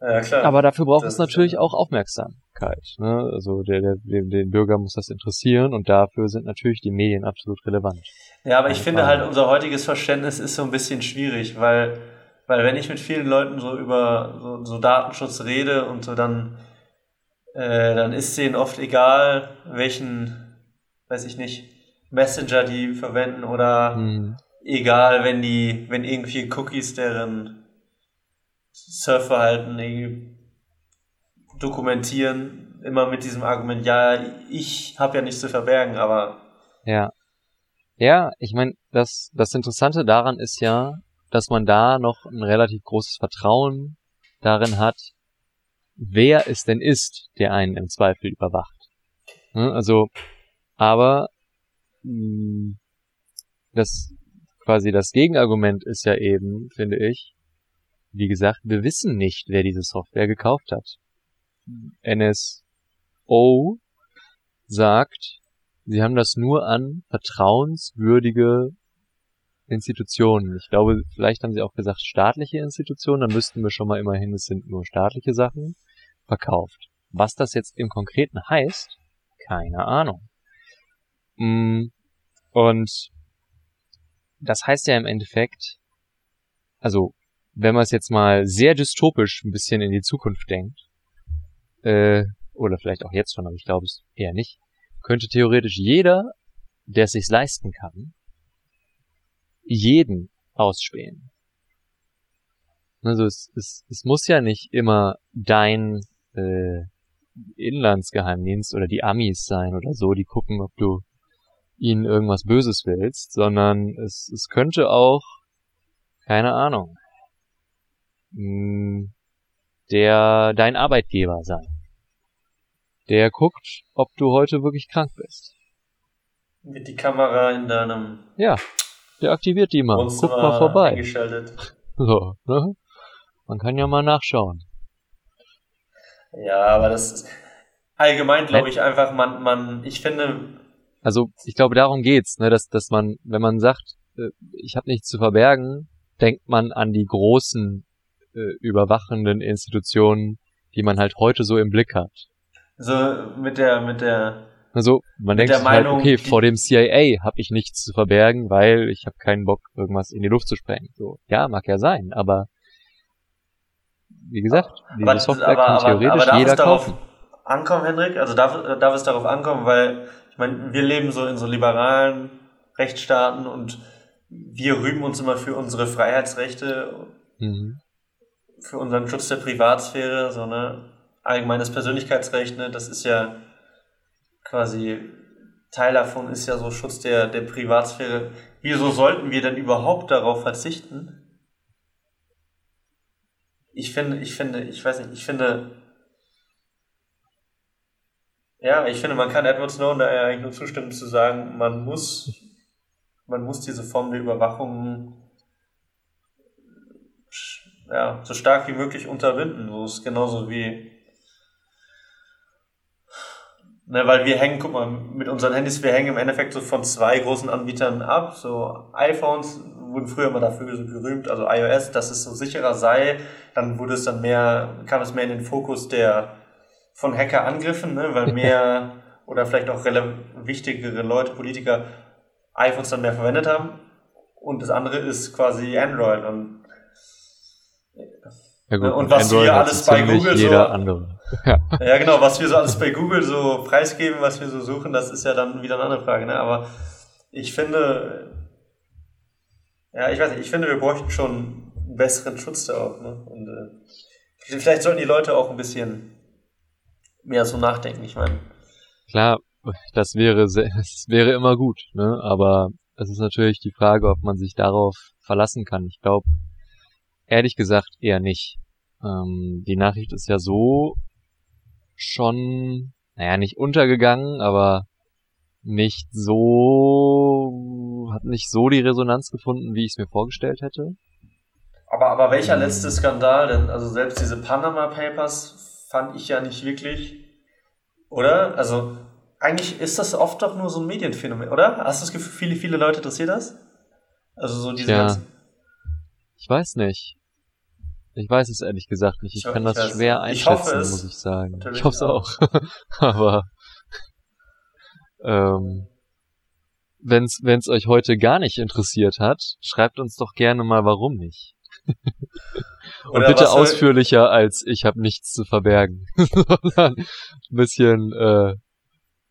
Ja, klar. Aber dafür braucht das es natürlich auch Aufmerksamkeit. Ne? Also der, der, den, den Bürger muss das interessieren und dafür sind natürlich die Medien absolut relevant. Ja, aber ich finde halt, unser heutiges Verständnis ist so ein bisschen schwierig, weil, weil wenn ich mit vielen Leuten so über so, so Datenschutz rede und so, dann, äh, dann ist denen oft egal, welchen, weiß ich nicht, Messenger die verwenden oder mhm. egal, wenn die, wenn irgendwie Cookies deren Surfverhalten irgendwie dokumentieren, immer mit diesem Argument, ja, ich habe ja nichts zu verbergen, aber. Ja. Ja, ich meine, das, das Interessante daran ist ja, dass man da noch ein relativ großes Vertrauen darin hat, wer es denn ist, der einen im Zweifel überwacht. Ne, also, aber hm, das quasi das Gegenargument ist ja eben, finde ich, wie gesagt, wir wissen nicht, wer diese Software gekauft hat. NSO sagt, sie haben das nur an vertrauenswürdige Institutionen. Ich glaube, vielleicht haben sie auch gesagt staatliche Institutionen, dann müssten wir schon mal immerhin, es sind nur staatliche Sachen, verkauft. Was das jetzt im Konkreten heißt, keine Ahnung. Mm, und das heißt ja im Endeffekt, also wenn man es jetzt mal sehr dystopisch ein bisschen in die Zukunft denkt, äh, oder vielleicht auch jetzt schon, aber ich glaube es eher nicht, könnte theoretisch jeder, der es sich leisten kann, jeden ausspähen. Also es, es, es muss ja nicht immer dein äh, Inlandsgeheimdienst oder die Amis sein oder so, die gucken, ob du ihnen irgendwas Böses willst, sondern es, es könnte auch, keine Ahnung, hm, der dein Arbeitgeber sein. Der guckt, ob du heute wirklich krank bist. Mit die Kamera in deinem. Ja, der aktiviert die mal. Guck mal vorbei. So, ne? Man kann ja mal nachschauen. Ja, aber das ist allgemein, glaube ich, einfach, man, man, ich finde. Also, ich glaube, darum geht's, ne, dass, dass man, wenn man sagt, äh, ich habe nichts zu verbergen, denkt man an die großen äh, überwachenden Institutionen, die man halt heute so im Blick hat. Also mit der, mit der also man denkt sich halt, okay, vor dem CIA habe ich nichts zu verbergen, weil ich habe keinen Bock, irgendwas in die Luft zu sprengen. So, ja, mag ja sein, aber wie gesagt, diese aber, Software aber, kann theoretisch aber, jeder kaufen. Ankommen, Hendrik? Also darf, darf es darauf ankommen, weil meine, wir leben so in so liberalen Rechtsstaaten und wir rühmen uns immer für unsere Freiheitsrechte. Mhm für unseren Schutz der Privatsphäre, so ne, allgemeines Persönlichkeitsrecht, ne, das ist ja quasi Teil davon ist ja so Schutz der, der Privatsphäre. Wieso sollten wir denn überhaupt darauf verzichten? Ich finde, ich finde, ich weiß nicht, ich finde, ja, ich finde, man kann Edward Snowden da eigentlich nur zustimmen zu sagen, man muss, man muss diese Form der Überwachung ja, so stark wie möglich unterbinden. So ist genauso wie, ne, weil wir hängen, guck mal, mit unseren Handys, wir hängen im Endeffekt so von zwei großen Anbietern ab. So iPhones wurden früher immer dafür so gerühmt, also iOS, dass es so sicherer sei. Dann wurde es dann mehr, kam es mehr in den Fokus der von Hackerangriffen, ne, weil mehr oder vielleicht auch wichtigere Leute, Politiker iPhones dann mehr verwendet haben. Und das andere ist quasi Android. Und ja gut, und was Android wir alles bei Google so. Andere. Ja. ja, genau, was wir so alles bei Google so preisgeben, was wir so suchen, das ist ja dann wieder eine andere Frage. Ne? Aber ich finde, ja, ich weiß nicht, ich finde, wir bräuchten schon einen besseren Schutz darauf. Ne? Und äh, vielleicht sollten die Leute auch ein bisschen mehr so nachdenken, ich meine. Klar, das wäre, das wäre immer gut, ne? aber es ist natürlich die Frage, ob man sich darauf verlassen kann. Ich glaube, Ehrlich gesagt eher nicht. Ähm, die Nachricht ist ja so schon, naja, nicht untergegangen, aber nicht so, hat nicht so die Resonanz gefunden, wie ich es mir vorgestellt hätte. Aber, aber welcher letzte Skandal denn? Also selbst diese Panama Papers fand ich ja nicht wirklich, oder? Also eigentlich ist das oft doch nur so ein Medienphänomen, oder? Hast du das Gefühl, viele, viele Leute interessiert das? Also so diese Ja. ganzen. Ich weiß nicht. Ich weiß es ehrlich gesagt nicht. Ich, Ich- kann ich das weiß- schwer ich einschätzen, es. muss ich sagen. Natürlich ich hoffe es auch. Aber ähm, wenn's wenn's euch heute gar nicht interessiert hat, schreibt uns doch gerne mal, warum nicht. Und bitte ausführlicher als ich habe nichts zu verbergen, sondern ein bisschen äh,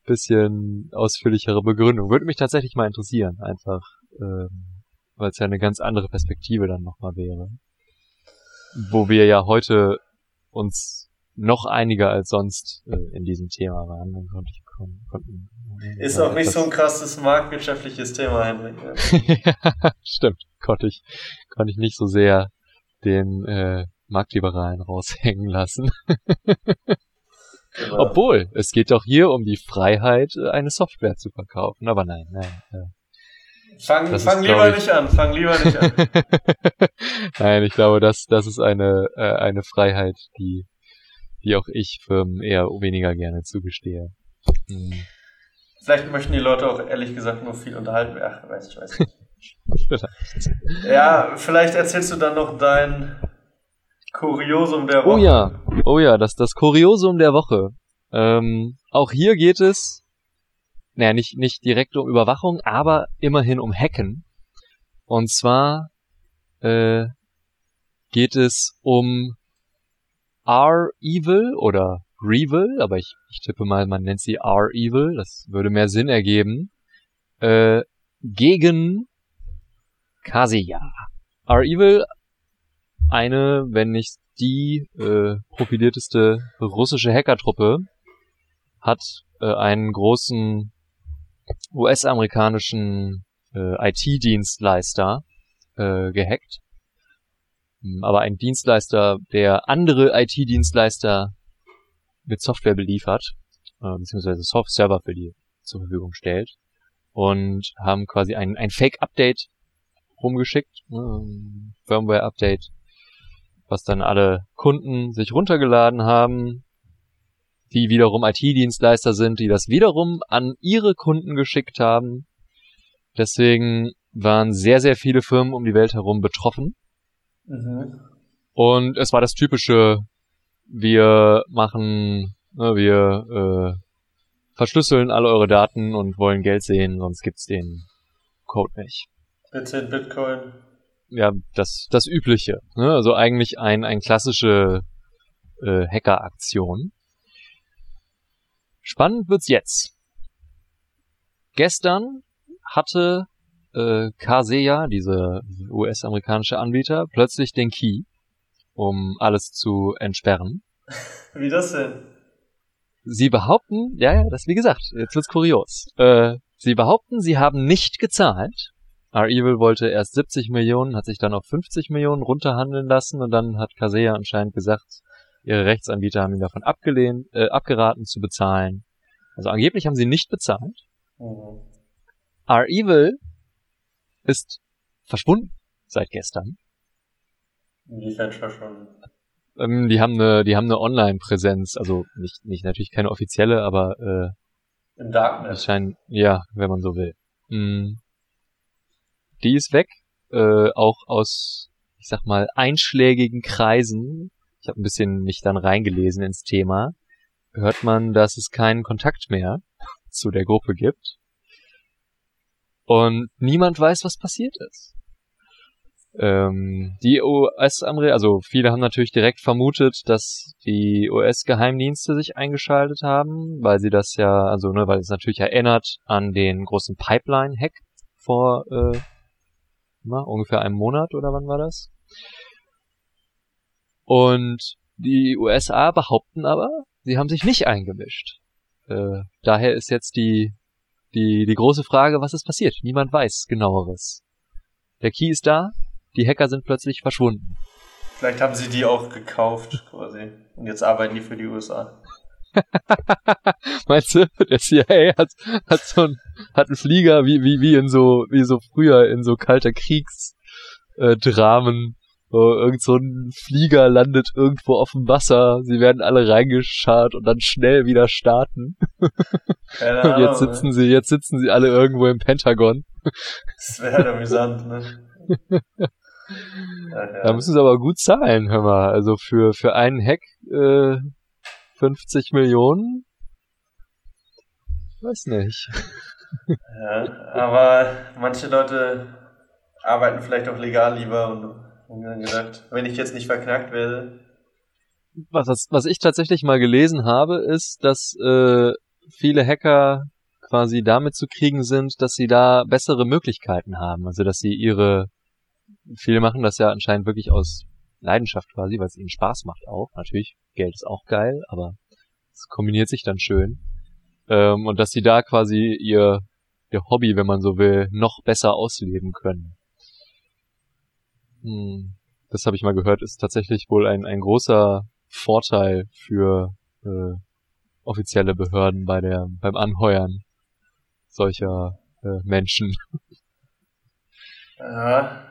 bisschen ausführlichere Begründung. Würde mich tatsächlich mal interessieren, einfach, ähm, weil es ja eine ganz andere Perspektive dann nochmal wäre. Wo wir ja heute uns noch einiger als sonst äh, in diesem Thema waren. Dann konnte ich, kon, konnten, Ist auch nicht so ein krasses marktwirtschaftliches Thema, Henrik. ja, stimmt. Konnte ich, konnte ich nicht so sehr den äh, Marktliberalen raushängen lassen. Genau. Obwohl, es geht doch hier um die Freiheit, äh, eine Software zu verkaufen. Aber nein, nein. Äh. Fang, das fang ist, lieber ich- nicht an, fang lieber nicht an. nein, ich glaube, das, das ist eine, äh, eine Freiheit, die, die auch ich Firmen eher weniger gerne zugestehe. Hm. Vielleicht möchten die Leute auch ehrlich gesagt nur viel unterhalten. Ach, weiß ich, weiß. Vielleicht. Ja, vielleicht erzählst du dann noch dein Kuriosum der Woche. Oh ja, oh ja, das, das Kuriosum der Woche. Ähm, auch hier geht es, naja, nicht, nicht direkt um Überwachung, aber immerhin um Hacken. Und zwar äh, geht es um R-Evil oder Revil, aber ich, ich tippe mal, man nennt sie R-Evil, das würde mehr Sinn ergeben, äh, gegen Kaseya. R-Evil eine, wenn nicht die äh, profilierteste russische Hackertruppe, hat äh, einen großen US-amerikanischen äh, IT-Dienstleister äh, gehackt. Hm, Aber ein Dienstleister, der andere IT-Dienstleister mit Software beliefert, äh, beziehungsweise Soft Server für die zur Verfügung stellt und haben quasi ein, ein Fake-Update rumgeschickt, ne, Firmware-Update, was dann alle Kunden sich runtergeladen haben, die wiederum IT-Dienstleister sind, die das wiederum an ihre Kunden geschickt haben. Deswegen waren sehr, sehr viele Firmen um die Welt herum betroffen. Mhm. Und es war das typische, wir machen, ne, wir äh, verschlüsseln alle eure Daten und wollen Geld sehen, sonst gibt's den Code nicht. Bitte in Bitcoin. ja, das, das Übliche. Ne? Also eigentlich ein, ein klassische äh, Hacker-Aktion. Spannend wird's jetzt. Gestern hatte äh, Kaseya, dieser US-amerikanische Anbieter, plötzlich den Key, um alles zu entsperren. Wie das denn? Sie behaupten, ja, ja, das wie gesagt, jetzt wird's kurios. Äh, sie behaupten, sie haben nicht gezahlt. R-Evil wollte erst 70 Millionen, hat sich dann auf 50 Millionen runterhandeln lassen und dann hat Kaseya anscheinend gesagt, ihre Rechtsanbieter haben ihn davon abgelehnt, äh, abgeraten zu bezahlen. Also angeblich haben sie nicht bezahlt. Mhm. R-Evil ist verschwunden seit gestern. Inwiefern schon? Ähm, die haben eine, die haben eine Online-Präsenz, also nicht, nicht natürlich keine offizielle, aber äh, Im Darknet. Es scheint, ja, wenn man so will. Mm. Die ist weg, äh, auch aus, ich sag mal, einschlägigen Kreisen. Ich habe ein bisschen mich dann reingelesen ins Thema. Hört man, dass es keinen Kontakt mehr zu der Gruppe gibt. Und niemand weiß, was passiert ist. Ähm, die US-Amerikaner, also viele haben natürlich direkt vermutet, dass die US-Geheimdienste sich eingeschaltet haben, weil sie das ja, also ne, weil es natürlich erinnert an den großen Pipeline-Hack vor äh, na, ungefähr einem Monat oder wann war das? Und die USA behaupten aber, sie haben sich nicht eingemischt. Äh, daher ist jetzt die, die, die große Frage, was ist passiert? Niemand weiß genaueres. Der Key ist da, die Hacker sind plötzlich verschwunden. Vielleicht haben sie die auch gekauft, quasi. Und jetzt arbeiten die für die USA. Meinst du, der CIA hat, hat so ein, hat einen Flieger wie, wie, wie in so, wie so früher in so kalter Kriegsdramen, so, irgend so ein Flieger landet irgendwo auf dem Wasser, sie werden alle reingescharrt und dann schnell wieder starten. Keine und jetzt Ahnung, sitzen ne? sie, jetzt sitzen sie alle irgendwo im Pentagon. Das wäre halt amüsant, ne? Da müssen sie aber gut zahlen, hör mal. Also für, für einen Hack äh, 50 Millionen? Weiß nicht. Ja, aber manche Leute arbeiten vielleicht auch legal lieber und haben dann gedacht, wenn ich jetzt nicht verknackt werde, Was, was, was ich tatsächlich mal gelesen habe, ist, dass äh, viele Hacker quasi damit zu kriegen sind, dass sie da bessere Möglichkeiten haben. Also dass sie ihre, viele machen das ja anscheinend wirklich aus Leidenschaft quasi, weil es ihnen Spaß macht auch. Natürlich, Geld ist auch geil, aber es kombiniert sich dann schön. Ähm, und dass sie da quasi ihr, ihr Hobby, wenn man so will, noch besser ausleben können. Hm, das habe ich mal gehört, ist tatsächlich wohl ein, ein großer Vorteil für äh, offizielle Behörden bei der beim Anheuern solcher äh, Menschen. ja,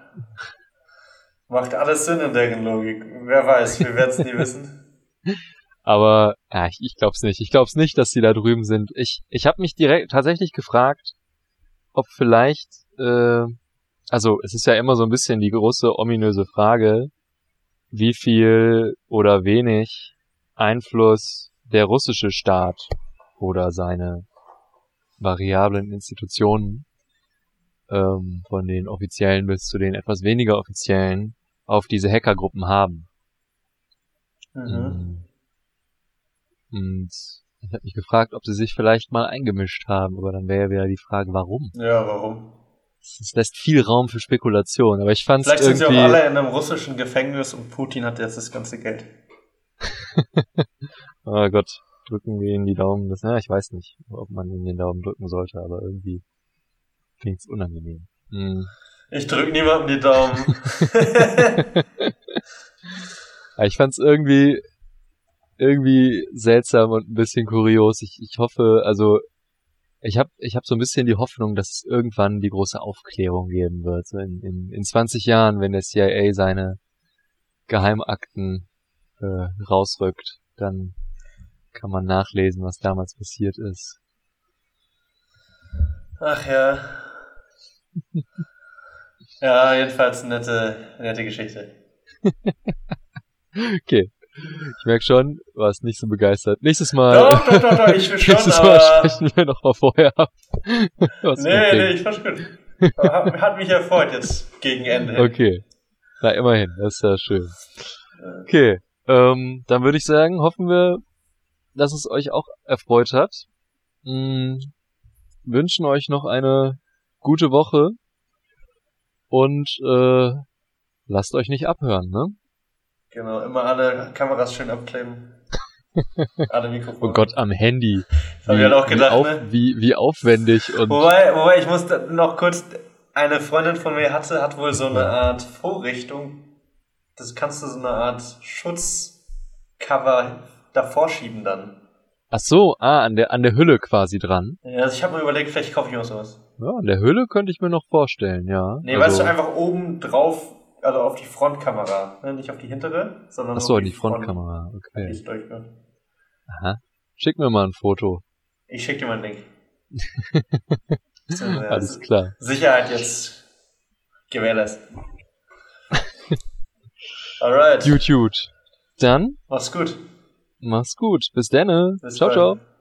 macht alles Sinn in deren Logik. Wer weiß, wir werden es nie wissen. Aber ja, ich, ich glaub's nicht. Ich glaub's nicht, dass sie da drüben sind. Ich ich habe mich direkt tatsächlich gefragt, ob vielleicht äh, also es ist ja immer so ein bisschen die große ominöse Frage, wie viel oder wenig Einfluss der russische Staat oder seine variablen Institutionen ähm, von den offiziellen bis zu den etwas weniger offiziellen auf diese Hackergruppen haben. Mhm. Und ich habe mich gefragt, ob sie sich vielleicht mal eingemischt haben, aber dann wäre ja wieder die Frage, warum? Ja, warum? Es lässt viel Raum für Spekulation, aber ich fand es Vielleicht sind sie auch irgendwie. alle in einem russischen Gefängnis und Putin hat jetzt das ganze Geld. oh Gott, drücken wir ihnen die Daumen. Das, ja, ich weiß nicht, ob man ihnen den Daumen drücken sollte, aber irgendwie klingt's unangenehm. Hm. Ich drück niemandem die Daumen. Ich fand's irgendwie irgendwie seltsam und ein bisschen kurios. Ich, ich hoffe, also ich habe ich hab so ein bisschen die Hoffnung, dass es irgendwann die große Aufklärung geben wird. So in, in, in 20 Jahren, wenn der CIA seine Geheimakten äh, rausrückt, dann kann man nachlesen, was damals passiert ist. Ach ja. Ja, jedenfalls eine nette, nette Geschichte. Okay. Ich merk schon, du warst nicht so begeistert. Nächstes Mal, Doch, doch, doch, doch, ich will schon, nächstes Mal aber. sprechen wir noch mal vorher ab. Was Nee, nee, ich fand's gut. Hat, hat mich erfreut jetzt gegen Ende. Okay. Na, immerhin, das ist ja schön. Okay, ähm, dann würde ich sagen, hoffen wir, dass es euch auch erfreut hat. Mm, wünschen euch noch eine gute Woche und äh, lasst euch nicht abhören, ne? Genau, immer alle Kameras schön abkleben. alle Mikrofone. Oh Gott, am Handy. Das hab ich halt auch gedacht, wie, auf, ne? wie, wie aufwendig und Wobei, wobei, ich muss noch kurz, eine Freundin von mir hatte, hat wohl so eine Art Vorrichtung. Das kannst du so eine Art Schutzcover davor schieben dann. Ach so, ah, an der an der Hülle quasi dran. Ja, Also ich habe mir überlegt, vielleicht kaufe ich mir auch sowas. Ja, an der Hülle könnte ich mir noch vorstellen, ja. Nee, also, weißt du, einfach oben drauf, also auf die Frontkamera. Ne? Nicht auf die hintere, sondern ach so, auf an die Frontkamera, Front, okay. die durchführt. Aha. Schick mir mal ein Foto. Ich schicke dir mal einen Link. Ja, Alles klar. Sicherheit jetzt gewährleistet. Alright. Gut, gut. Dann Mach's gut. Mach's gut. Bis dann. Ciao, bald. ciao.